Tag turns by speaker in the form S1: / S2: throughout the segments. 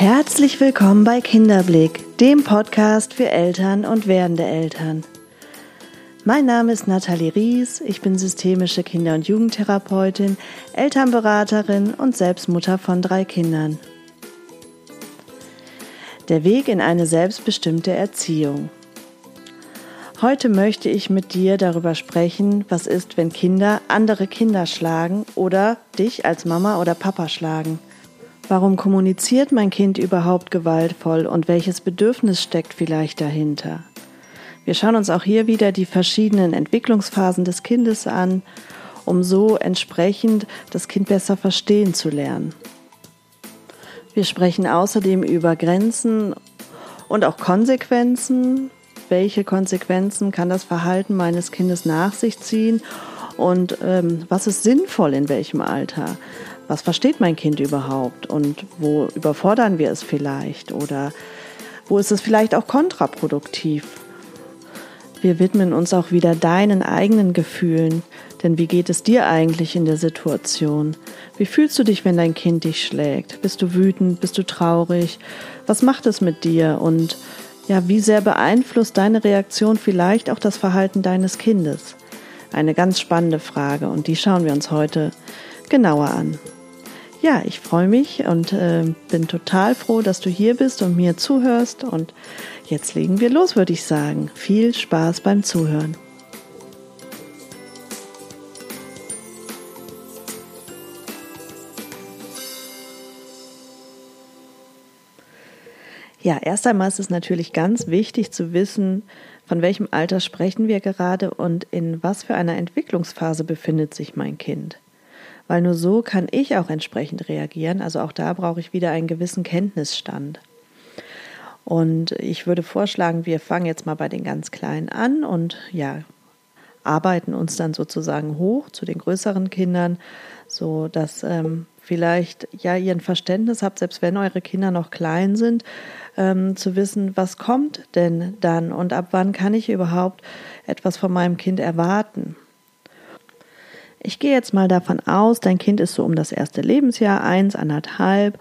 S1: Herzlich willkommen bei Kinderblick, dem Podcast für Eltern und werdende Eltern. Mein Name ist Nathalie Ries, ich bin systemische Kinder- und Jugendtherapeutin, Elternberaterin und Selbstmutter von drei Kindern. Der Weg in eine selbstbestimmte Erziehung. Heute möchte ich mit dir darüber sprechen, was ist, wenn Kinder andere Kinder schlagen oder dich als Mama oder Papa schlagen. Warum kommuniziert mein Kind überhaupt gewaltvoll und welches Bedürfnis steckt vielleicht dahinter? Wir schauen uns auch hier wieder die verschiedenen Entwicklungsphasen des Kindes an, um so entsprechend das Kind besser verstehen zu lernen. Wir sprechen außerdem über Grenzen und auch Konsequenzen. Welche Konsequenzen kann das Verhalten meines Kindes nach sich ziehen und ähm, was ist sinnvoll in welchem Alter? Was versteht mein Kind überhaupt und wo überfordern wir es vielleicht oder wo ist es vielleicht auch kontraproduktiv. Wir widmen uns auch wieder deinen eigenen Gefühlen, denn wie geht es dir eigentlich in der Situation? Wie fühlst du dich, wenn dein Kind dich schlägt? Bist du wütend? Bist du traurig? Was macht es mit dir? Und ja, wie sehr beeinflusst deine Reaktion vielleicht auch das Verhalten deines Kindes? Eine ganz spannende Frage und die schauen wir uns heute genauer an. Ja, ich freue mich und äh, bin total froh, dass du hier bist und mir zuhörst. Und jetzt legen wir los, würde ich sagen. Viel Spaß beim Zuhören. Ja, erst einmal ist es natürlich ganz wichtig zu wissen, von welchem Alter sprechen wir gerade und in was für einer Entwicklungsphase befindet sich mein Kind weil nur so kann ich auch entsprechend reagieren. Also auch da brauche ich wieder einen gewissen Kenntnisstand. Und ich würde vorschlagen, wir fangen jetzt mal bei den ganz Kleinen an und ja, arbeiten uns dann sozusagen hoch zu den größeren Kindern, so dass ähm, vielleicht ja ihr ein Verständnis habt, selbst wenn eure Kinder noch klein sind, ähm, zu wissen, was kommt denn dann und ab wann kann ich überhaupt etwas von meinem Kind erwarten. Ich gehe jetzt mal davon aus, dein Kind ist so um das erste Lebensjahr, eins, anderthalb,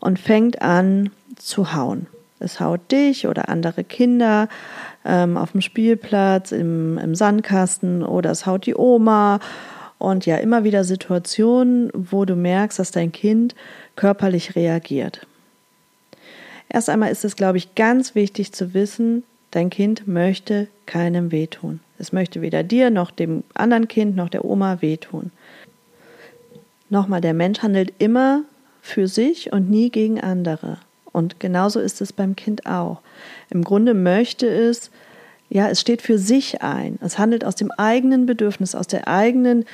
S1: und fängt an zu hauen. Es haut dich oder andere Kinder ähm, auf dem Spielplatz, im, im Sandkasten oder es haut die Oma. Und ja, immer wieder Situationen, wo du merkst, dass dein Kind körperlich reagiert. Erst einmal ist es, glaube ich, ganz wichtig zu wissen, dein Kind möchte keinem wehtun. Es möchte weder dir noch dem anderen Kind noch der Oma wehtun. Nochmal, der Mensch handelt immer für sich und nie gegen andere. Und genauso ist es beim Kind auch. Im Grunde möchte es, ja, es steht für sich ein. Es handelt aus dem eigenen Bedürfnis, aus der eigenen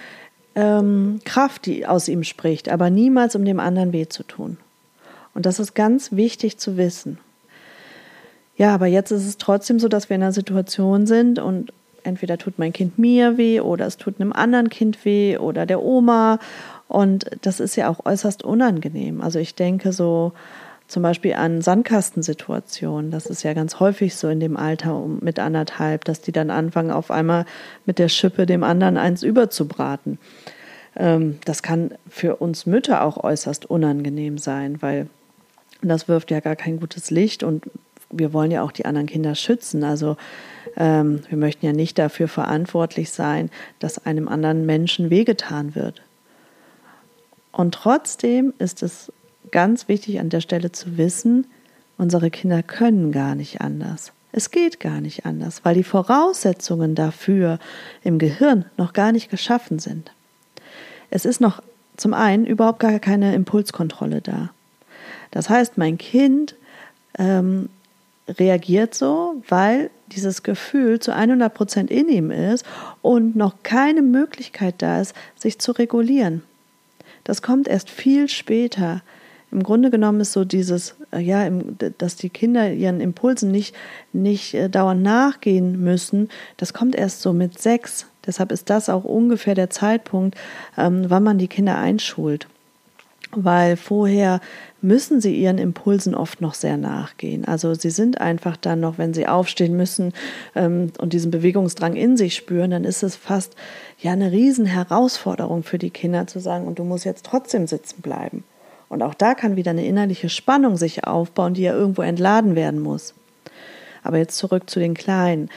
S1: ähm, Kraft, die aus ihm spricht, aber niemals um dem anderen weh zu tun. Und das ist ganz wichtig zu wissen. Ja, aber jetzt ist es trotzdem so, dass wir in einer Situation sind und entweder tut mein Kind mir weh oder es tut einem anderen Kind weh oder der Oma. Und das ist ja auch äußerst unangenehm. Also ich denke so zum Beispiel an Sandkastensituationen. Das ist ja ganz häufig so in dem Alter mit anderthalb, dass die dann anfangen, auf einmal mit der Schippe dem anderen eins überzubraten. Ähm, das kann für uns Mütter auch äußerst unangenehm sein, weil das wirft ja gar kein gutes Licht und wir wollen ja auch die anderen Kinder schützen. Also ähm, wir möchten ja nicht dafür verantwortlich sein, dass einem anderen Menschen wehgetan wird. Und trotzdem ist es ganz wichtig an der Stelle zu wissen, unsere Kinder können gar nicht anders. Es geht gar nicht anders, weil die Voraussetzungen dafür im Gehirn noch gar nicht geschaffen sind. Es ist noch zum einen überhaupt gar keine Impulskontrolle da. Das heißt, mein Kind ähm, reagiert so, weil dieses Gefühl zu 100 Prozent in ihm ist und noch keine Möglichkeit da ist, sich zu regulieren. Das kommt erst viel später. Im Grunde genommen ist so dieses, äh, ja, dass die Kinder ihren Impulsen nicht, nicht äh, dauernd nachgehen müssen, das kommt erst so mit sechs. Deshalb ist das auch ungefähr der Zeitpunkt, ähm, wann man die Kinder einschult weil vorher müssen sie ihren Impulsen oft noch sehr nachgehen. Also sie sind einfach dann noch, wenn sie aufstehen müssen ähm, und diesen Bewegungsdrang in sich spüren, dann ist es fast ja eine Riesenherausforderung für die Kinder zu sagen, und du musst jetzt trotzdem sitzen bleiben. Und auch da kann wieder eine innerliche Spannung sich aufbauen, die ja irgendwo entladen werden muss. Aber jetzt zurück zu den Kleinen.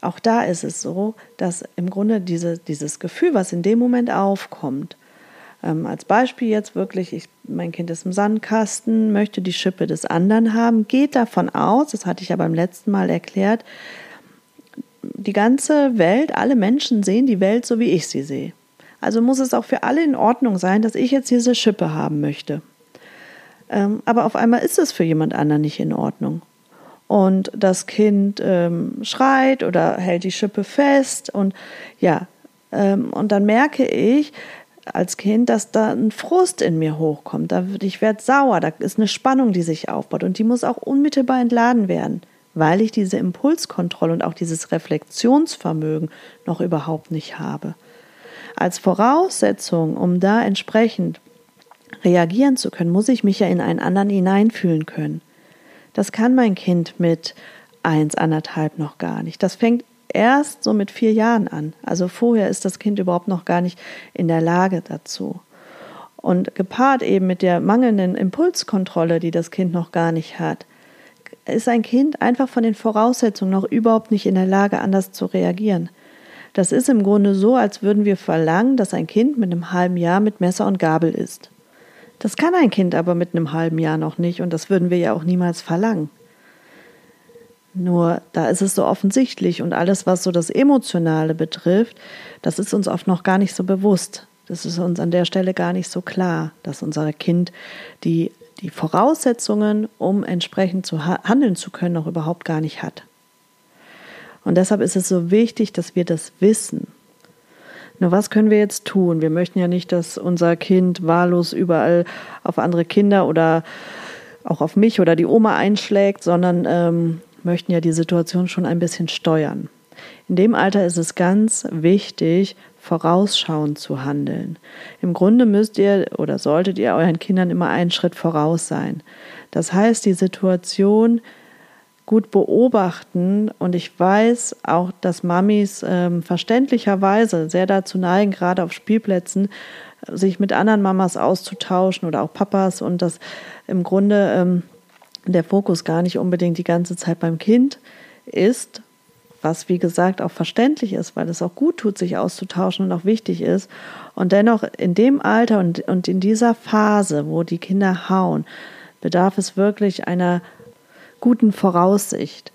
S1: Auch da ist es so, dass im Grunde diese, dieses Gefühl, was in dem Moment aufkommt, ähm, als Beispiel jetzt wirklich, ich, mein Kind ist im Sandkasten, möchte die Schippe des anderen haben, geht davon aus, das hatte ich ja beim letzten Mal erklärt, die ganze Welt, alle Menschen sehen die Welt so, wie ich sie sehe. Also muss es auch für alle in Ordnung sein, dass ich jetzt diese Schippe haben möchte. Ähm, aber auf einmal ist es für jemand anderen nicht in Ordnung. Und das Kind ähm, schreit oder hält die Schippe fest und ja, ähm, und dann merke ich als Kind, dass da ein Frust in mir hochkommt. Da, ich werde sauer, da ist eine Spannung, die sich aufbaut und die muss auch unmittelbar entladen werden, weil ich diese Impulskontrolle und auch dieses Reflexionsvermögen noch überhaupt nicht habe. Als Voraussetzung, um da entsprechend reagieren zu können, muss ich mich ja in einen anderen hineinfühlen können. Das kann mein Kind mit eins, anderthalb noch gar nicht. Das fängt erst so mit vier Jahren an. Also vorher ist das Kind überhaupt noch gar nicht in der Lage dazu. Und gepaart eben mit der mangelnden Impulskontrolle, die das Kind noch gar nicht hat, ist ein Kind einfach von den Voraussetzungen noch überhaupt nicht in der Lage, anders zu reagieren. Das ist im Grunde so, als würden wir verlangen, dass ein Kind mit einem halben Jahr mit Messer und Gabel isst. Das kann ein Kind aber mit einem halben Jahr noch nicht und das würden wir ja auch niemals verlangen. Nur da ist es so offensichtlich und alles, was so das Emotionale betrifft, das ist uns oft noch gar nicht so bewusst. Das ist uns an der Stelle gar nicht so klar, dass unser Kind die, die Voraussetzungen, um entsprechend zu handeln zu können, noch überhaupt gar nicht hat. Und deshalb ist es so wichtig, dass wir das wissen. Nur was können wir jetzt tun? Wir möchten ja nicht, dass unser Kind wahllos überall auf andere Kinder oder auch auf mich oder die Oma einschlägt, sondern ähm, möchten ja die Situation schon ein bisschen steuern. In dem Alter ist es ganz wichtig, vorausschauend zu handeln. Im Grunde müsst ihr oder solltet ihr euren Kindern immer einen Schritt voraus sein. Das heißt, die Situation gut beobachten und ich weiß auch, dass Mamis ähm, verständlicherweise sehr dazu neigen, gerade auf Spielplätzen sich mit anderen Mamas auszutauschen oder auch Papas und dass im Grunde ähm, der Fokus gar nicht unbedingt die ganze Zeit beim Kind ist, was wie gesagt auch verständlich ist, weil es auch gut tut, sich auszutauschen und auch wichtig ist. Und dennoch in dem Alter und, und in dieser Phase, wo die Kinder hauen, bedarf es wirklich einer guten Voraussicht.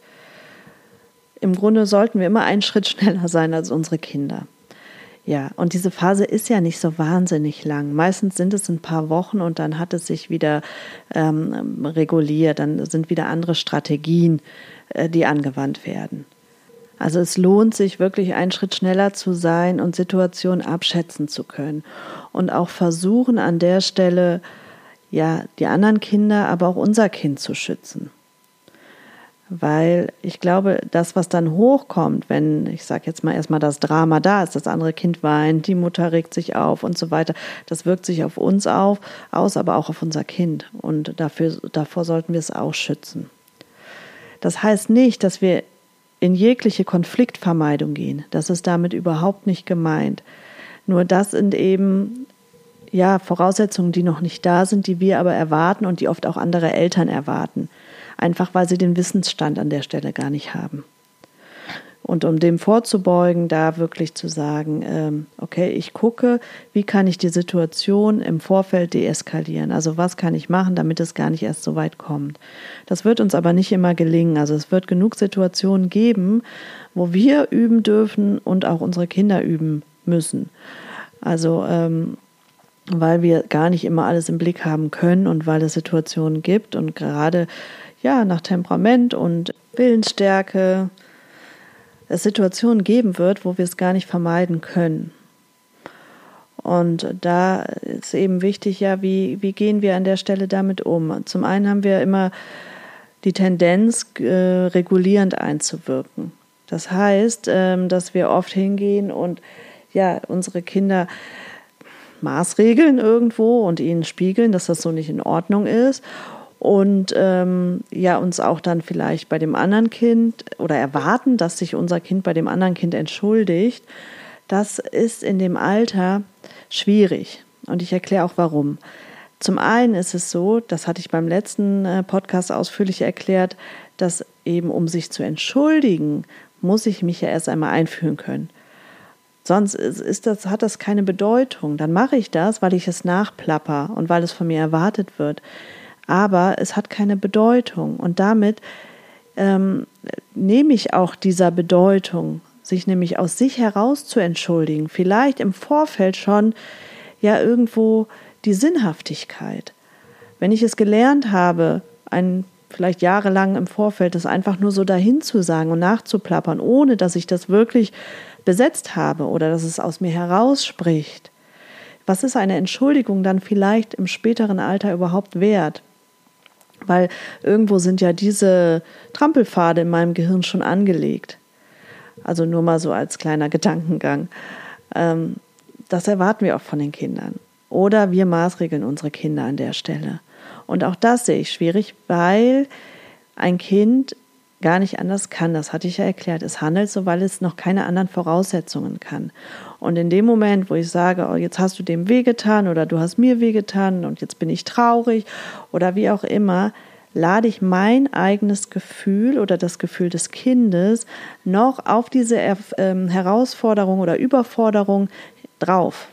S1: Im Grunde sollten wir immer einen Schritt schneller sein als unsere Kinder. Ja, und diese Phase ist ja nicht so wahnsinnig lang. Meistens sind es ein paar Wochen und dann hat es sich wieder ähm, reguliert. Dann sind wieder andere Strategien, äh, die angewandt werden. Also es lohnt sich wirklich einen Schritt schneller zu sein und Situationen abschätzen zu können und auch versuchen an der Stelle ja die anderen Kinder, aber auch unser Kind zu schützen weil ich glaube, das, was dann hochkommt, wenn, ich sage jetzt mal erstmal das Drama da ist, das andere Kind weint, die Mutter regt sich auf und so weiter, das wirkt sich auf uns auf, aus, aber auch auf unser Kind. Und dafür, davor sollten wir es auch schützen. Das heißt nicht, dass wir in jegliche Konfliktvermeidung gehen. Das ist damit überhaupt nicht gemeint. Nur das sind eben ja Voraussetzungen, die noch nicht da sind, die wir aber erwarten und die oft auch andere Eltern erwarten einfach weil sie den Wissensstand an der Stelle gar nicht haben. Und um dem vorzubeugen, da wirklich zu sagen, ähm, okay, ich gucke, wie kann ich die Situation im Vorfeld deeskalieren? Also was kann ich machen, damit es gar nicht erst so weit kommt? Das wird uns aber nicht immer gelingen. Also es wird genug Situationen geben, wo wir üben dürfen und auch unsere Kinder üben müssen. Also ähm, weil wir gar nicht immer alles im Blick haben können und weil es Situationen gibt und gerade ja, nach Temperament und Willensstärke es Situationen geben wird, wo wir es gar nicht vermeiden können. Und da ist eben wichtig, ja, wie, wie gehen wir an der Stelle damit um? Zum einen haben wir immer die Tendenz, äh, regulierend einzuwirken. Das heißt, ähm, dass wir oft hingehen und ja, unsere Kinder maßregeln irgendwo und ihnen spiegeln, dass das so nicht in Ordnung ist und ähm, ja uns auch dann vielleicht bei dem anderen Kind oder erwarten, dass sich unser Kind bei dem anderen Kind entschuldigt, das ist in dem Alter schwierig. Und ich erkläre auch warum. Zum einen ist es so, das hatte ich beim letzten äh, Podcast ausführlich erklärt, dass eben um sich zu entschuldigen, muss ich mich ja erst einmal einfühlen können. Sonst ist das, hat das keine Bedeutung. Dann mache ich das, weil ich es nachplapper und weil es von mir erwartet wird. Aber es hat keine Bedeutung. Und damit ähm, nehme ich auch dieser Bedeutung, sich nämlich aus sich heraus zu entschuldigen, vielleicht im Vorfeld schon ja irgendwo die Sinnhaftigkeit. Wenn ich es gelernt habe, ein vielleicht jahrelang im Vorfeld das einfach nur so dahin zu sagen und nachzuplappern, ohne dass ich das wirklich besetzt habe oder dass es aus mir herausspricht. Was ist eine Entschuldigung dann vielleicht im späteren Alter überhaupt wert? Weil irgendwo sind ja diese Trampelpfade in meinem Gehirn schon angelegt. Also nur mal so als kleiner Gedankengang. Ähm, das erwarten wir auch von den Kindern. Oder wir maßregeln unsere Kinder an der Stelle. Und auch das sehe ich schwierig, weil ein Kind gar nicht anders kann. Das hatte ich ja erklärt. Es handelt so, weil es noch keine anderen Voraussetzungen kann. Und in dem Moment, wo ich sage, oh, jetzt hast du dem wehgetan oder du hast mir wehgetan und jetzt bin ich traurig oder wie auch immer, lade ich mein eigenes Gefühl oder das Gefühl des Kindes noch auf diese ähm, Herausforderung oder Überforderung drauf.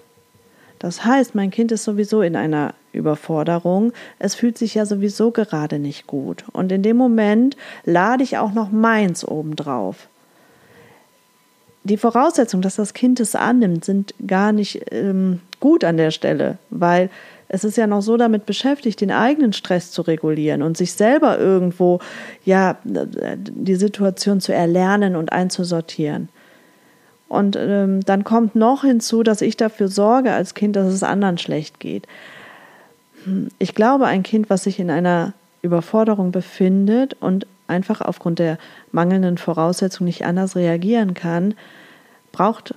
S1: Das heißt, mein Kind ist sowieso in einer Überforderung. Es fühlt sich ja sowieso gerade nicht gut. Und in dem Moment lade ich auch noch meins obendrauf. Die Voraussetzungen, dass das Kind es annimmt, sind gar nicht ähm, gut an der Stelle, weil es ist ja noch so damit beschäftigt, den eigenen Stress zu regulieren und sich selber irgendwo ja die Situation zu erlernen und einzusortieren. Und ähm, dann kommt noch hinzu, dass ich dafür sorge als Kind, dass es anderen schlecht geht. Hm, ich glaube, ein Kind, was sich in einer Überforderung befindet und einfach aufgrund der mangelnden Voraussetzungen nicht anders reagieren kann, braucht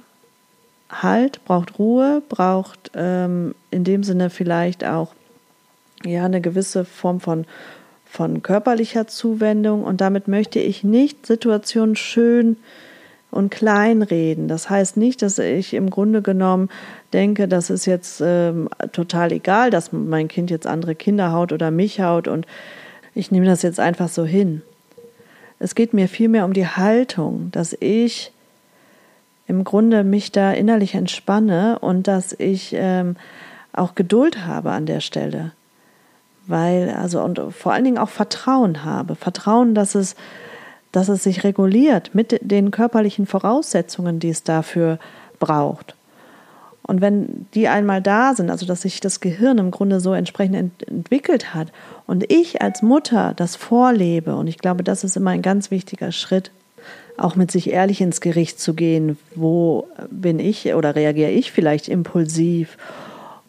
S1: Halt, braucht Ruhe, braucht ähm, in dem Sinne vielleicht auch ja eine gewisse Form von von körperlicher Zuwendung und damit möchte ich nicht Situationen schön und kleinreden. Das heißt nicht, dass ich im Grunde genommen denke, das ist jetzt ähm, total egal, dass mein Kind jetzt andere Kinder haut oder mich haut und ich nehme das jetzt einfach so hin. Es geht mir vielmehr um die Haltung, dass ich im Grunde mich da innerlich entspanne und dass ich ähm, auch Geduld habe an der Stelle. Weil, also, und vor allen Dingen auch Vertrauen habe. Vertrauen, dass es dass es sich reguliert mit den körperlichen Voraussetzungen, die es dafür braucht. Und wenn die einmal da sind, also dass sich das Gehirn im Grunde so entsprechend ent entwickelt hat und ich als Mutter das vorlebe, und ich glaube, das ist immer ein ganz wichtiger Schritt, auch mit sich ehrlich ins Gericht zu gehen, wo bin ich oder reagiere ich vielleicht impulsiv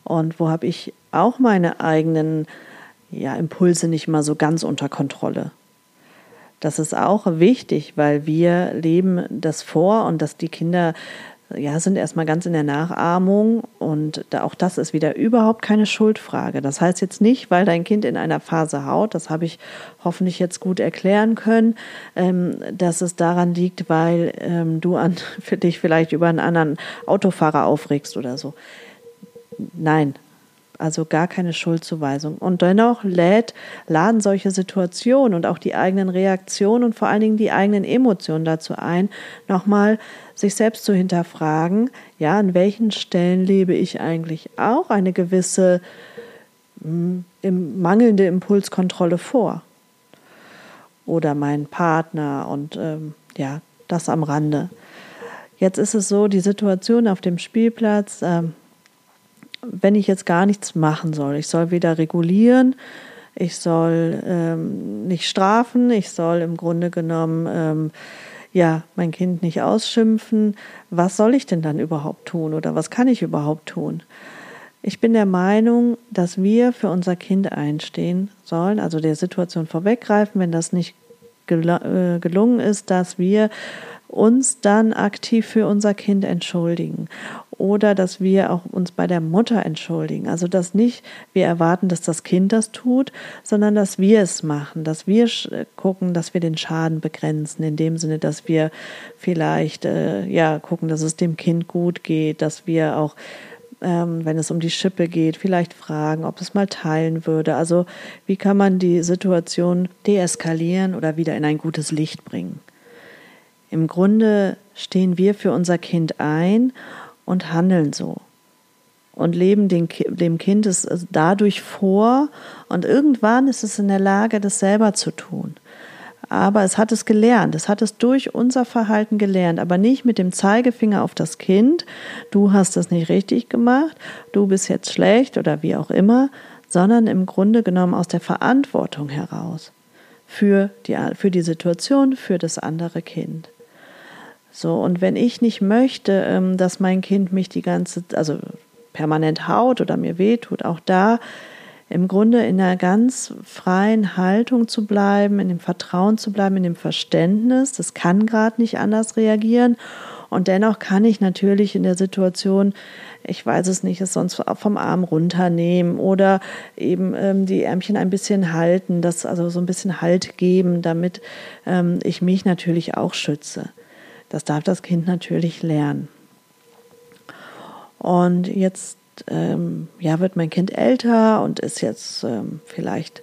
S1: und wo habe ich auch meine eigenen ja, Impulse nicht mal so ganz unter Kontrolle. Das ist auch wichtig, weil wir leben das vor und dass die Kinder ja, sind erstmal ganz in der Nachahmung und auch das ist wieder überhaupt keine Schuldfrage. Das heißt jetzt nicht, weil dein Kind in einer Phase haut, das habe ich hoffentlich jetzt gut erklären können, ähm, dass es daran liegt, weil ähm, du an, dich vielleicht über einen anderen Autofahrer aufregst oder so. Nein, also gar keine Schuldzuweisung. Und dennoch lädt, laden solche Situationen und auch die eigenen Reaktionen und vor allen Dingen die eigenen Emotionen dazu ein, nochmal sich selbst zu hinterfragen, ja, an welchen Stellen lebe ich eigentlich auch eine gewisse mh, hm, mangelnde Impulskontrolle vor. Oder mein Partner und ähm, ja, das am Rande. Jetzt ist es so, die Situation auf dem Spielplatz, ähm, wenn ich jetzt gar nichts machen soll. Ich soll weder regulieren, ich soll ähm, nicht strafen, ich soll im Grunde genommen ähm, ja mein Kind nicht ausschimpfen. Was soll ich denn dann überhaupt tun oder was kann ich überhaupt tun? Ich bin der Meinung, dass wir für unser Kind einstehen sollen, also der Situation vorweggreifen, wenn das nicht gel äh, gelungen ist, dass wir uns dann aktiv für unser Kind entschuldigen oder dass wir auch uns bei der Mutter entschuldigen. Also dass nicht wir erwarten, dass das Kind das tut, sondern dass wir es machen, dass wir gucken, dass wir den Schaden begrenzen, in dem Sinne, dass wir vielleicht äh, ja gucken, dass es dem Kind gut geht, dass wir auch ähm, wenn es um die Schippe geht, vielleicht fragen, ob es mal teilen würde. Also wie kann man die Situation deeskalieren oder wieder in ein gutes Licht bringen? Im Grunde stehen wir für unser Kind ein und handeln so und leben den, dem Kind es dadurch vor und irgendwann ist es in der Lage, das selber zu tun. Aber es hat es gelernt, es hat es durch unser Verhalten gelernt, aber nicht mit dem Zeigefinger auf das Kind, du hast das nicht richtig gemacht, du bist jetzt schlecht oder wie auch immer, sondern im Grunde genommen aus der Verantwortung heraus für die, für die Situation, für das andere Kind. So, und wenn ich nicht möchte, ähm, dass mein Kind mich die ganze, also permanent haut oder mir wehtut, auch da im Grunde in einer ganz freien Haltung zu bleiben, in dem Vertrauen zu bleiben, in dem Verständnis. Das kann gerade nicht anders reagieren. Und dennoch kann ich natürlich in der Situation, ich weiß es nicht, es sonst vom Arm runternehmen oder eben ähm, die Ärmchen ein bisschen halten, das also so ein bisschen Halt geben, damit ähm, ich mich natürlich auch schütze. Das darf das Kind natürlich lernen. Und jetzt ähm, ja, wird mein Kind älter und ist jetzt ähm, vielleicht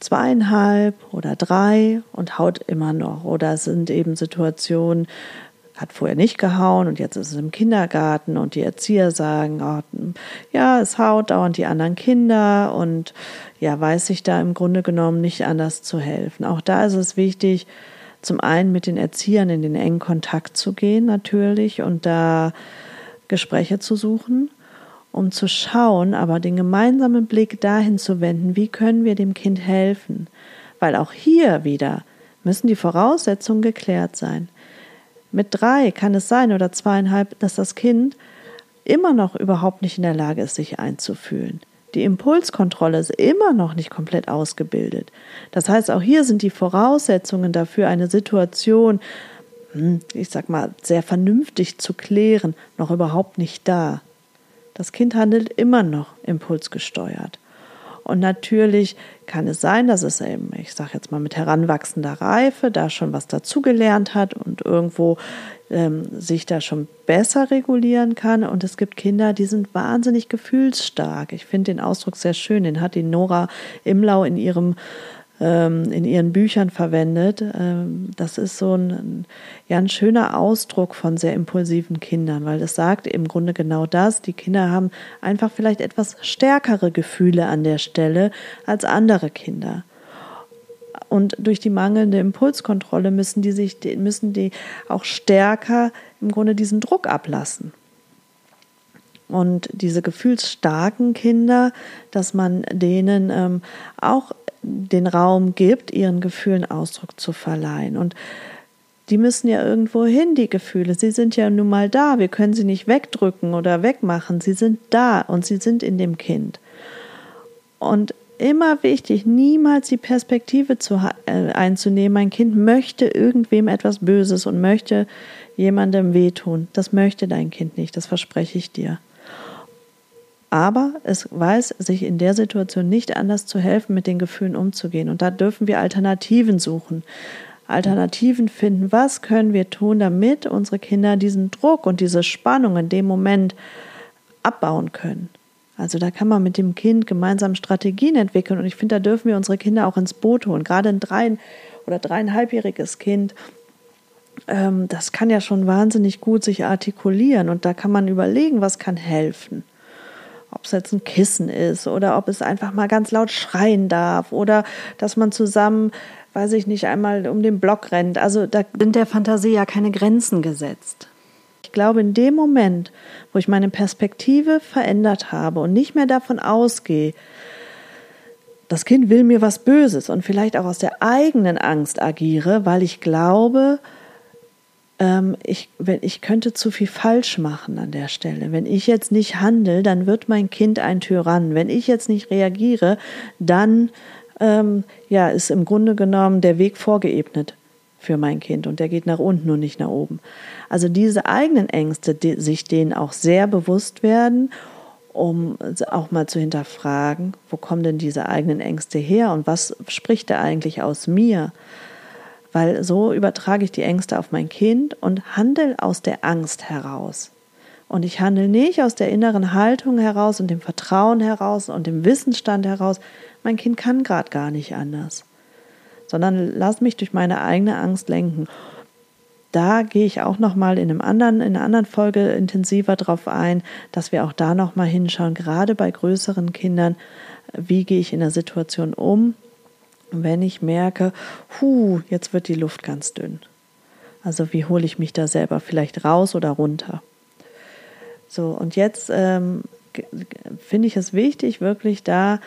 S1: zweieinhalb oder drei und haut immer noch. Oder es sind eben Situationen, hat vorher nicht gehauen und jetzt ist es im Kindergarten und die Erzieher sagen, oh, ja, es haut dauernd die anderen Kinder und ja, weiß sich da im Grunde genommen nicht anders zu helfen. Auch da ist es wichtig, zum einen mit den Erziehern in den engen Kontakt zu gehen natürlich und da Gespräche zu suchen, um zu schauen, aber den gemeinsamen Blick dahin zu wenden, wie können wir dem Kind helfen? Weil auch hier wieder müssen die Voraussetzungen geklärt sein. Mit drei kann es sein oder zweieinhalb, dass das Kind immer noch überhaupt nicht in der Lage ist, sich einzufühlen. Die Impulskontrolle ist immer noch nicht komplett ausgebildet. Das heißt, auch hier sind die Voraussetzungen dafür, eine Situation hm, ich sag mal, sehr vernünftig zu klären, noch überhaupt nicht da. Das Kind handelt immer noch impulsgesteuert. Und natürlich kann es sein, dass es eben, ich sage jetzt mal mit heranwachsender Reife, da schon was dazugelernt hat und irgendwo ähm, sich da schon besser regulieren kann. Und es gibt Kinder, die sind wahnsinnig gefühlsstark. Ich finde den Ausdruck sehr schön. Den hat die Nora Imlau in ihrem ähm, in ihren Büchern verwendet. Ähm, das ist so ein, ja, ein schöner Ausdruck von sehr impulsiven Kindern, weil das sagt im Grunde genau das. Die Kinder haben einfach vielleicht etwas stärkere Gefühle an der Stelle als andere Kinder. Und durch die mangelnde Impulskontrolle müssen die sich, müssen die auch stärker im Grunde diesen Druck ablassen. Und diese gefühlsstarken Kinder, dass man denen ähm, auch den Raum gibt, ihren Gefühlen Ausdruck zu verleihen. Und die müssen ja irgendwo hin, die Gefühle. Sie sind ja nun mal da. Wir können sie nicht wegdrücken oder wegmachen. Sie sind da und sie sind in dem Kind. Und immer wichtig, niemals die Perspektive zu, äh, einzunehmen, mein Kind möchte irgendwem etwas Böses und möchte jemandem wehtun. Das möchte dein Kind nicht, das verspreche ich dir aber es weiß sich in der Situation nicht anders zu helfen, mit den Gefühlen umzugehen. Und da dürfen wir Alternativen suchen. Alternativen finden. Was können wir tun, damit unsere Kinder diesen Druck und diese Spannung in dem Moment abbauen können? Also da kann man mit dem Kind gemeinsam Strategien entwickeln. Und ich finde, da dürfen wir unsere Kinder auch ins Boot holen. Gerade ein drei- oder dreieinhalbjähriges Kind, ähm, das kann ja schon wahnsinnig gut sich artikulieren. Und da kann man überlegen, was kann helfen ob es jetzt ein Kissen ist oder ob es einfach mal ganz laut schreien darf oder dass man zusammen, weiß ich nicht, einmal um den Block rennt. Also da sind der Fantasie ja keine Grenzen gesetzt. Ich glaube, in dem Moment, wo ich meine Perspektive verändert habe und nicht mehr davon ausgehe, das Kind will mir was Böses und vielleicht auch aus der eigenen Angst agiere, weil ich glaube, ähm, ich, wenn, ich könnte zu viel falsch machen an der Stelle. Wenn ich jetzt nicht handle, dann wird mein Kind ein Tyrann. Wenn ich jetzt nicht reagiere, dann ähm, ja, ist im Grunde genommen der Weg vorgeebnet für mein Kind und der geht nach unten und nicht nach oben. Also diese eigenen Ängste, die, sich denen auch sehr bewusst werden, um auch mal zu hinterfragen, wo kommen denn diese eigenen Ängste her und was spricht da eigentlich aus mir? Weil so übertrage ich die Ängste auf mein Kind und handle aus der Angst heraus. Und ich handle nicht aus der inneren Haltung heraus und dem Vertrauen heraus und dem Wissensstand heraus, mein Kind kann gerade gar nicht anders, sondern lass mich durch meine eigene Angst lenken. Da gehe ich auch noch mal in in einer anderen Folge intensiver drauf ein, dass wir auch da noch mal hinschauen, gerade bei größeren Kindern, wie gehe ich in der Situation um, wenn ich merke, hu, jetzt wird die Luft ganz dünn. Also wie hole ich mich da selber vielleicht raus oder runter? So, und jetzt ähm, finde ich es wichtig, wirklich da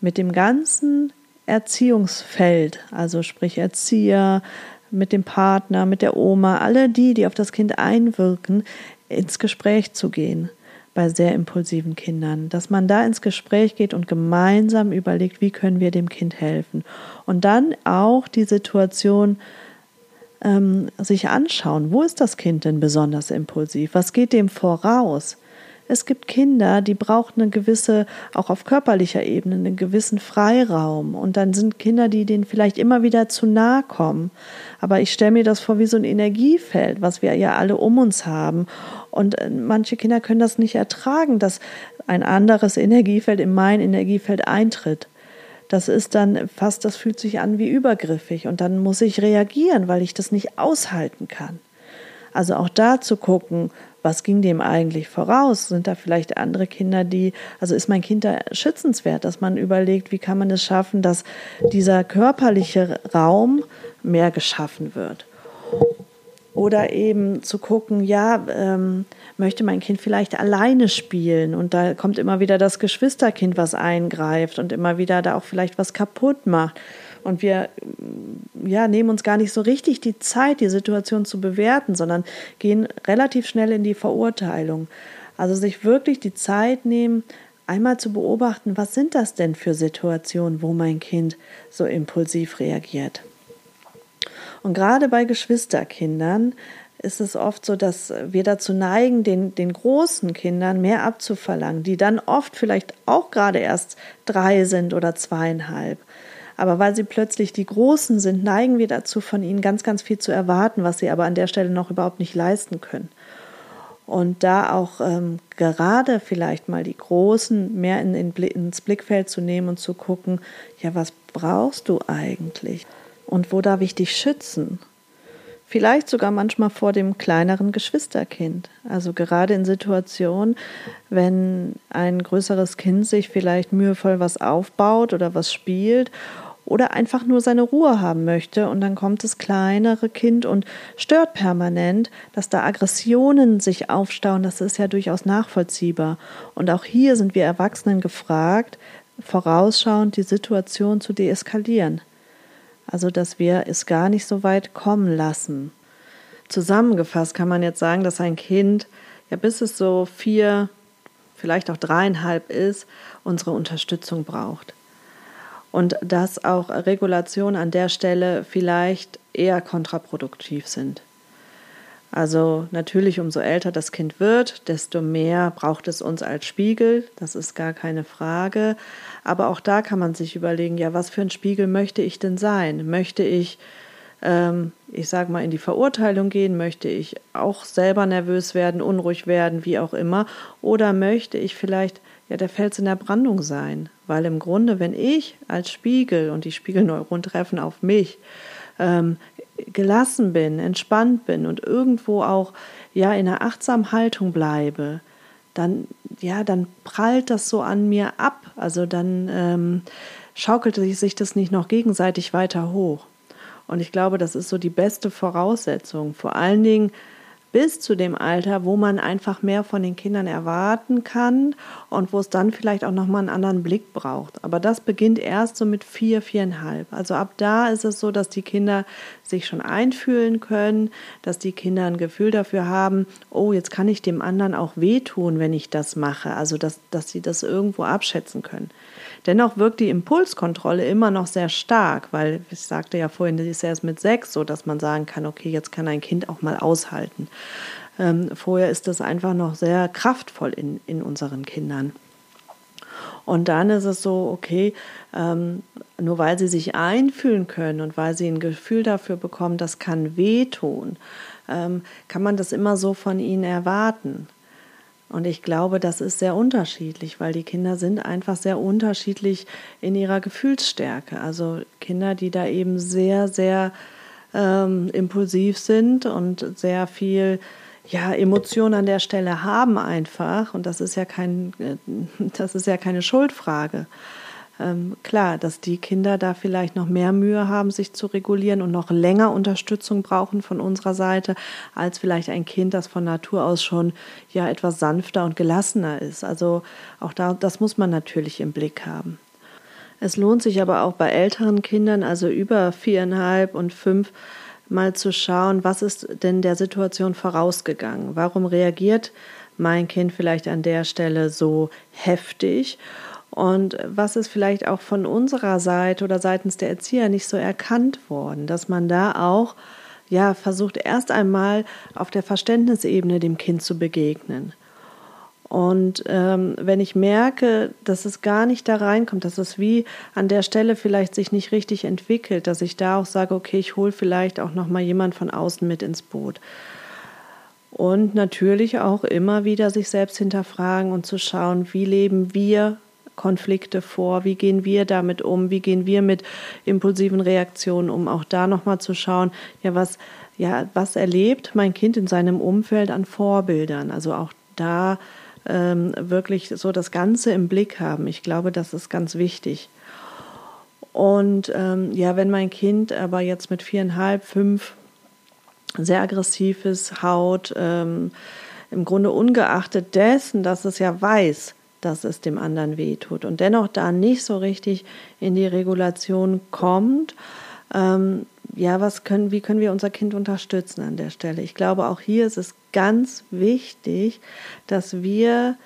S1: mit dem ganzen Erziehungsfeld, also sprich Erzieher, mit dem Partner, mit der Oma, alle die, die auf das Kind einwirken, ins Gespräch zu gehen bei sehr impulsiven Kindern, dass man da ins Gespräch geht und gemeinsam überlegt, wie können wir dem Kind helfen. Und dann auch die Situation ähm, sich anschauen, wo ist das Kind denn besonders impulsiv? Was geht dem voraus? Es gibt Kinder, die brauchen eine gewisse, auch auf körperlicher Ebene, einen gewissen Freiraum. Und dann sind Kinder, die denen vielleicht immer wieder zu nahe kommen. Aber ich stelle mir das vor wie so ein Energiefeld, was wir ja alle um uns haben. Und äh, manche Kinder können das nicht ertragen, dass ein anderes Energiefeld in mein Energiefeld eintritt. Das ist dann fast, das fühlt sich an wie übergriffig. Und dann muss ich reagieren, weil ich das nicht aushalten kann. Also auch da zu gucken, was ging dem eigentlich voraus? Sind da vielleicht andere Kinder, die, also ist mein Kind da schützenswert, dass man überlegt, wie kann man es schaffen, dass dieser körperliche Raum mehr geschaffen wird? Oder eben zu gucken, ja, ähm, möchte mein Kind vielleicht alleine spielen und da kommt immer wieder das Geschwisterkind, was eingreift und immer wieder da auch vielleicht was kaputt macht. Und wir ja, nehmen uns gar nicht so richtig die Zeit, die Situation zu bewerten, sondern gehen relativ schnell in die Verurteilung. Also sich wirklich die Zeit nehmen, einmal zu beobachten, was sind das denn für Situationen, wo mein Kind so impulsiv reagiert. Und gerade bei Geschwisterkindern ist es oft so, dass wir dazu neigen, den, den großen Kindern mehr abzuverlangen, die dann oft vielleicht auch gerade erst drei sind oder zweieinhalb. Aber weil sie plötzlich die Großen sind, neigen wir dazu, von ihnen ganz, ganz viel zu erwarten, was sie aber an der Stelle noch überhaupt nicht leisten können. Und da auch ähm, gerade vielleicht mal die Großen mehr in, in, ins Blickfeld zu nehmen und zu gucken, ja, was brauchst du eigentlich? Und wo darf ich dich schützen? Vielleicht sogar manchmal vor dem kleineren Geschwisterkind. Also gerade in Situationen, wenn ein größeres Kind sich vielleicht mühevoll was aufbaut oder was spielt oder einfach nur seine Ruhe haben möchte und dann kommt das kleinere Kind und stört permanent, dass da Aggressionen sich aufstauen, das ist ja durchaus nachvollziehbar. Und auch hier sind wir Erwachsenen gefragt, vorausschauend die Situation zu deeskalieren. Also, dass wir es gar nicht so weit kommen lassen. Zusammengefasst kann man jetzt sagen, dass ein Kind, ja, bis es so vier, vielleicht auch dreieinhalb ist, unsere Unterstützung braucht und dass auch Regulationen an der Stelle vielleicht eher kontraproduktiv sind. Also natürlich, umso älter das Kind wird, desto mehr braucht es uns als Spiegel, das ist gar keine Frage. Aber auch da kann man sich überlegen, ja, was für ein Spiegel möchte ich denn sein? Möchte ich, ähm, ich sage mal, in die Verurteilung gehen? Möchte ich auch selber nervös werden, unruhig werden, wie auch immer? Oder möchte ich vielleicht ja der Fels in der Brandung sein? Weil im Grunde, wenn ich als Spiegel und die Spiegelneuronen treffen auf mich, ähm, gelassen bin, entspannt bin und irgendwo auch ja in einer achtsamen Haltung bleibe, dann ja, dann prallt das so an mir ab. Also dann ähm, schaukelt sich das nicht noch gegenseitig weiter hoch. Und ich glaube, das ist so die beste Voraussetzung. Vor allen Dingen bis zu dem Alter, wo man einfach mehr von den Kindern erwarten kann und wo es dann vielleicht auch nochmal einen anderen Blick braucht. Aber das beginnt erst so mit vier, viereinhalb. Also ab da ist es so, dass die Kinder sich schon einfühlen können, dass die Kinder ein Gefühl dafür haben, oh, jetzt kann ich dem anderen auch wehtun, wenn ich das mache. Also dass, dass sie das irgendwo abschätzen können. Dennoch wirkt die Impulskontrolle immer noch sehr stark, weil ich sagte ja vorhin, das ist erst mit sechs so, dass man sagen kann, okay, jetzt kann ein Kind auch mal aushalten. Ähm, vorher ist das einfach noch sehr kraftvoll in, in unseren Kindern. Und dann ist es so, okay, ähm, nur weil sie sich einfühlen können und weil sie ein Gefühl dafür bekommen, das kann wehtun, ähm, kann man das immer so von ihnen erwarten. Und ich glaube, das ist sehr unterschiedlich, weil die Kinder sind einfach sehr unterschiedlich in ihrer Gefühlsstärke. Also Kinder, die da eben sehr, sehr ähm, impulsiv sind und sehr viel ja, Emotionen an der Stelle haben einfach. Und das ist ja kein, äh, das ist ja keine Schuldfrage. Ähm, klar, dass die Kinder da vielleicht noch mehr Mühe haben, sich zu regulieren und noch länger Unterstützung brauchen von unserer Seite, als vielleicht ein Kind, das von Natur aus schon ja etwas sanfter und gelassener ist. Also auch da, das muss man natürlich im Blick haben. Es lohnt sich aber auch bei älteren Kindern, also über viereinhalb und fünf, mal zu schauen, was ist denn der Situation vorausgegangen? Warum reagiert mein Kind vielleicht an der Stelle so heftig? Und was ist vielleicht auch von unserer Seite oder seitens der Erzieher nicht so erkannt worden, dass man da auch ja versucht erst einmal auf der Verständnisebene dem Kind zu begegnen. Und ähm, wenn ich merke, dass es gar nicht da reinkommt, dass es wie an der Stelle vielleicht sich nicht richtig entwickelt, dass ich da auch sage, okay, ich hole vielleicht auch noch mal jemand von außen mit ins Boot. Und natürlich auch immer wieder sich selbst hinterfragen und zu schauen, wie leben wir Konflikte vor? Wie gehen wir damit um? Wie gehen wir mit impulsiven Reaktionen um? Auch da nochmal zu schauen, ja, was, ja, was erlebt mein Kind in seinem Umfeld an Vorbildern? Also auch da ähm, wirklich so das Ganze im Blick haben. Ich glaube, das ist ganz wichtig. Und ähm, ja, wenn mein Kind aber jetzt mit viereinhalb, fünf sehr aggressiv ist, Haut, ähm, im Grunde ungeachtet dessen, dass es ja weiß, dass es dem anderen wehtut und dennoch da nicht so richtig in die Regulation kommt, ähm, ja, was können, wie können wir unser Kind unterstützen an der Stelle? Ich glaube, auch hier ist es ganz wichtig, dass wir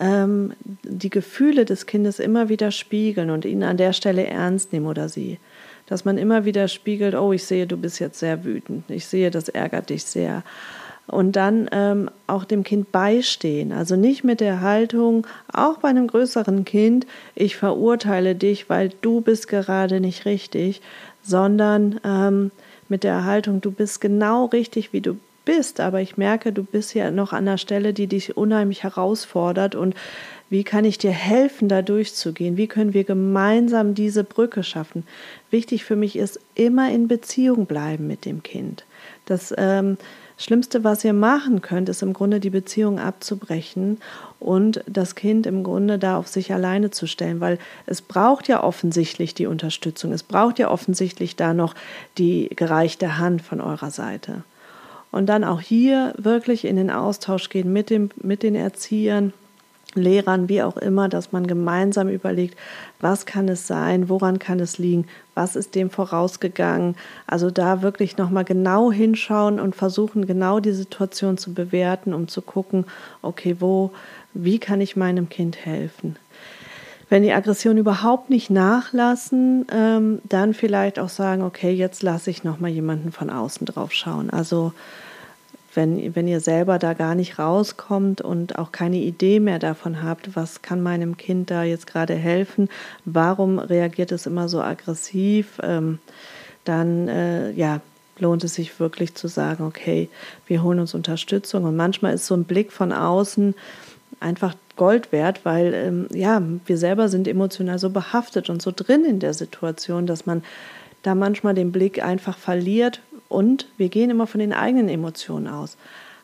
S1: ähm, die Gefühle des Kindes immer wieder spiegeln und ihn an der Stelle ernst nehmen oder sie. Dass man immer wieder spiegelt, oh, ich sehe, du bist jetzt sehr wütend, ich sehe, das ärgert dich sehr und dann ähm, auch dem Kind beistehen. Also nicht mit der Haltung, auch bei einem größeren Kind, ich verurteile dich, weil du bist gerade nicht richtig, sondern ähm, mit der Haltung, du bist genau richtig, wie du bist, aber ich merke, du bist ja noch an einer Stelle, die dich unheimlich herausfordert und wie kann ich dir helfen, da durchzugehen? Wie können wir gemeinsam diese Brücke schaffen? Wichtig für mich ist immer in Beziehung bleiben mit dem Kind. Das ähm, Schlimmste, was ihr machen könnt, ist im Grunde die Beziehung abzubrechen und das Kind im Grunde da auf sich alleine zu stellen, weil es braucht ja offensichtlich die Unterstützung, es braucht ja offensichtlich da noch die gereichte Hand von eurer Seite. Und dann auch hier wirklich in den Austausch gehen mit, dem, mit den Erziehern, Lehrern, wie auch immer, dass man gemeinsam überlegt, was kann es sein, woran kann es liegen, was ist dem vorausgegangen. Also da wirklich nochmal genau hinschauen und versuchen, genau die Situation zu bewerten, um zu gucken, okay, wo, wie kann ich meinem Kind helfen. Wenn die Aggression überhaupt nicht nachlassen, ähm, dann vielleicht auch sagen, okay, jetzt lasse ich nochmal jemanden von außen drauf schauen. Also wenn, wenn ihr selber da gar nicht rauskommt und auch keine Idee mehr davon habt, was kann meinem Kind da jetzt gerade helfen, warum reagiert es immer so aggressiv, ähm, dann äh, ja, lohnt es sich wirklich zu sagen, okay, wir holen uns Unterstützung. Und manchmal ist so ein Blick von außen einfach Gold wert, weil ähm, ja, wir selber sind emotional so behaftet und so drin in der Situation, dass man da manchmal den Blick einfach verliert, und wir gehen immer von den eigenen Emotionen aus.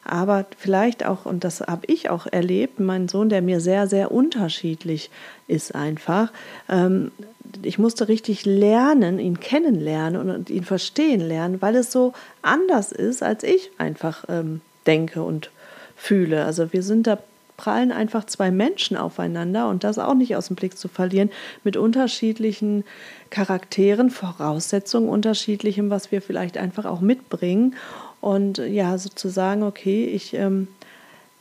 S1: Aber vielleicht auch, und das habe ich auch erlebt, mein Sohn, der mir sehr, sehr unterschiedlich ist einfach. Ähm, ich musste richtig lernen, ihn kennenlernen und ihn verstehen lernen, weil es so anders ist, als ich einfach ähm, denke und fühle. Also wir sind da prallen einfach zwei Menschen aufeinander und das auch nicht aus dem Blick zu verlieren, mit unterschiedlichen Charakteren, Voraussetzungen, unterschiedlichem, was wir vielleicht einfach auch mitbringen. Und ja, sozusagen, okay, ich, ähm,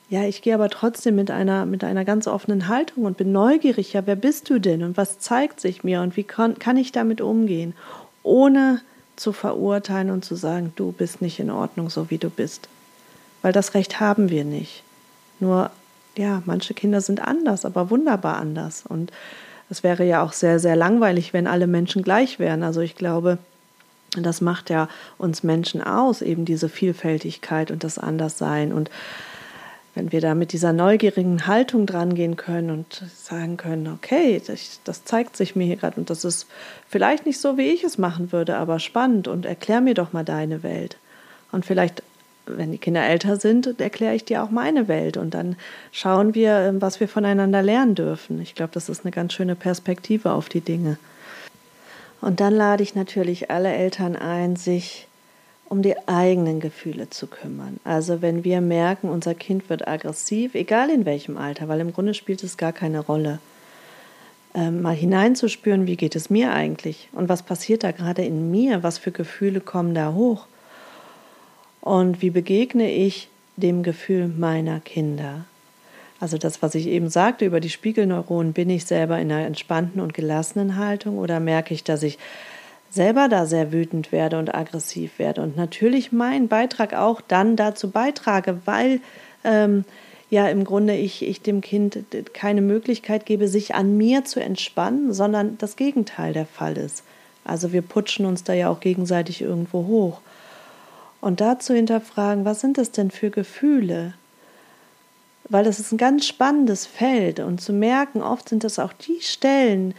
S1: ja, ich gehe aber trotzdem mit einer, mit einer ganz offenen Haltung und bin neugierig, ja, wer bist du denn und was zeigt sich mir und wie kann, kann ich damit umgehen, ohne zu verurteilen und zu sagen, du bist nicht in Ordnung, so wie du bist. Weil das Recht haben wir nicht. Nur ja, manche Kinder sind anders, aber wunderbar anders. Und es wäre ja auch sehr, sehr langweilig, wenn alle Menschen gleich wären. Also ich glaube, das macht ja uns Menschen aus, eben diese Vielfältigkeit und das Anderssein. Und wenn wir da mit dieser neugierigen Haltung dran gehen können und sagen können, okay, das, das zeigt sich mir hier gerade und das ist vielleicht nicht so, wie ich es machen würde, aber spannend und erklär mir doch mal deine Welt. Und vielleicht, wenn die Kinder älter sind, erkläre ich dir auch meine Welt und dann schauen wir, was wir voneinander lernen dürfen. Ich glaube, das ist eine ganz schöne Perspektive auf die Dinge. Und dann lade ich natürlich alle Eltern ein, sich um die eigenen Gefühle zu kümmern. Also wenn wir merken, unser Kind wird aggressiv, egal in welchem Alter, weil im Grunde spielt es gar keine Rolle, ähm, mal hineinzuspüren, wie geht es mir eigentlich und was passiert da gerade in mir, was für Gefühle kommen da hoch und wie begegne ich dem Gefühl meiner Kinder. Also das, was ich eben sagte über die Spiegelneuronen, bin ich selber in einer entspannten und gelassenen Haltung oder merke ich, dass ich selber da sehr wütend werde und aggressiv werde und natürlich meinen Beitrag auch dann dazu beitrage, weil ähm, ja im Grunde ich, ich dem Kind keine Möglichkeit gebe, sich an mir zu entspannen, sondern das Gegenteil der Fall ist. Also wir putschen uns da ja auch gegenseitig irgendwo hoch. Und dazu hinterfragen, was sind das denn für Gefühle? Weil das ist ein ganz spannendes Feld und zu merken, oft sind das auch die Stellen,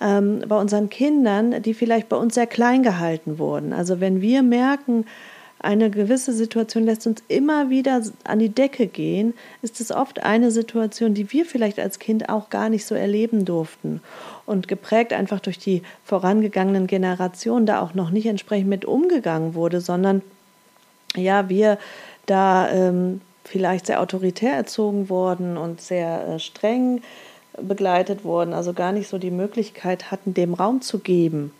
S1: ähm, bei unseren Kindern, die vielleicht bei uns sehr klein gehalten wurden. Also wenn wir merken, eine gewisse Situation lässt uns immer wieder an die Decke gehen, ist es oft eine Situation, die wir vielleicht als Kind auch gar nicht so erleben durften und geprägt einfach durch die vorangegangenen Generationen da auch noch nicht entsprechend mit umgegangen wurde, sondern ja, wir da ähm, vielleicht sehr autoritär erzogen worden und sehr äh, streng begleitet wurden, also gar nicht so die Möglichkeit hatten, dem Raum zu geben.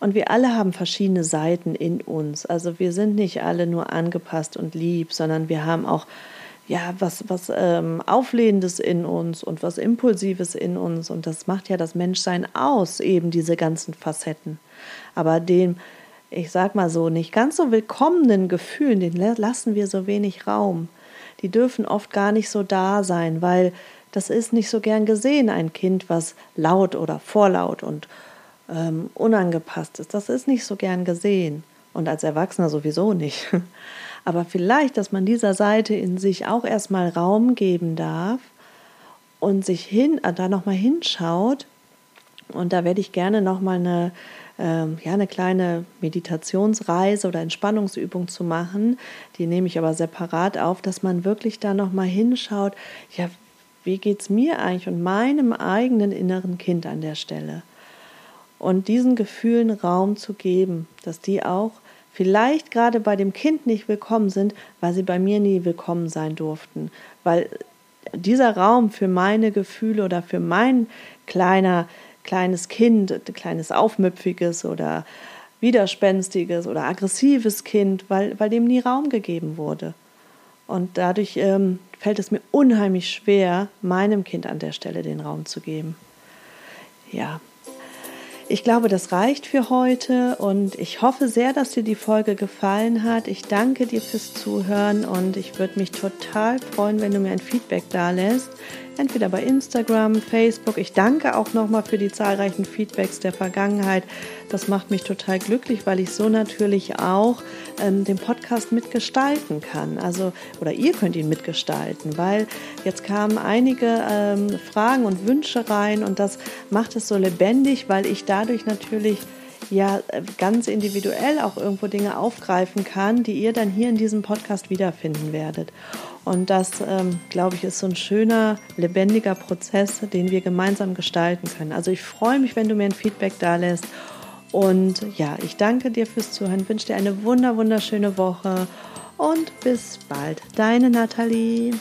S1: Und wir alle haben verschiedene Seiten in uns. Also wir sind nicht alle nur angepasst und lieb, sondern wir haben auch ja was was ähm, Auflehnendes in uns und was Impulsives in uns. Und das macht ja das Menschsein aus, eben diese ganzen Facetten. Aber dem, ich sag mal so, nicht ganz so willkommenen Gefühlen, den lassen wir so wenig Raum. Die dürfen oft gar nicht so da sein, weil das ist nicht so gern gesehen, ein Kind, was laut oder vorlaut und ähm, unangepasst ist. Das ist nicht so gern gesehen. Und als Erwachsener sowieso nicht. Aber vielleicht, dass man dieser Seite in sich auch erstmal Raum geben darf und sich hin, da nochmal hinschaut. Und da werde ich gerne nochmal eine, ähm, ja, eine kleine Meditationsreise oder Entspannungsübung zu machen. Die nehme ich aber separat auf, dass man wirklich da nochmal hinschaut. Ja, wie geht es mir eigentlich und meinem eigenen inneren Kind an der Stelle? Und diesen Gefühlen Raum zu geben, dass die auch vielleicht gerade bei dem Kind nicht willkommen sind, weil sie bei mir nie willkommen sein durften. Weil dieser Raum für meine Gefühle oder für mein kleiner, kleines Kind, kleines aufmüpfiges oder widerspenstiges oder aggressives Kind, weil, weil dem nie Raum gegeben wurde. Und dadurch ähm, fällt es mir unheimlich schwer, meinem Kind an der Stelle den Raum zu geben. Ja, ich glaube, das reicht für heute und ich hoffe sehr, dass dir die Folge gefallen hat. Ich danke dir fürs Zuhören und ich würde mich total freuen, wenn du mir ein Feedback da lässt entweder bei Instagram, Facebook. Ich danke auch nochmal für die zahlreichen Feedbacks der Vergangenheit. Das macht mich total glücklich, weil ich so natürlich auch ähm, den Podcast mitgestalten kann. Also, oder ihr könnt ihn mitgestalten, weil jetzt kamen einige ähm, Fragen und Wünsche rein und das macht es so lebendig, weil ich dadurch natürlich ja ganz individuell auch irgendwo Dinge aufgreifen kann, die ihr dann hier in diesem Podcast wiederfinden werdet. Und das, ähm, glaube ich, ist so ein schöner, lebendiger Prozess, den wir gemeinsam gestalten können. Also ich freue mich, wenn du mir ein Feedback da lässt. Und ja, ich danke dir fürs Zuhören, wünsche dir eine wunder, wunderschöne Woche und bis bald. Deine Nathalie.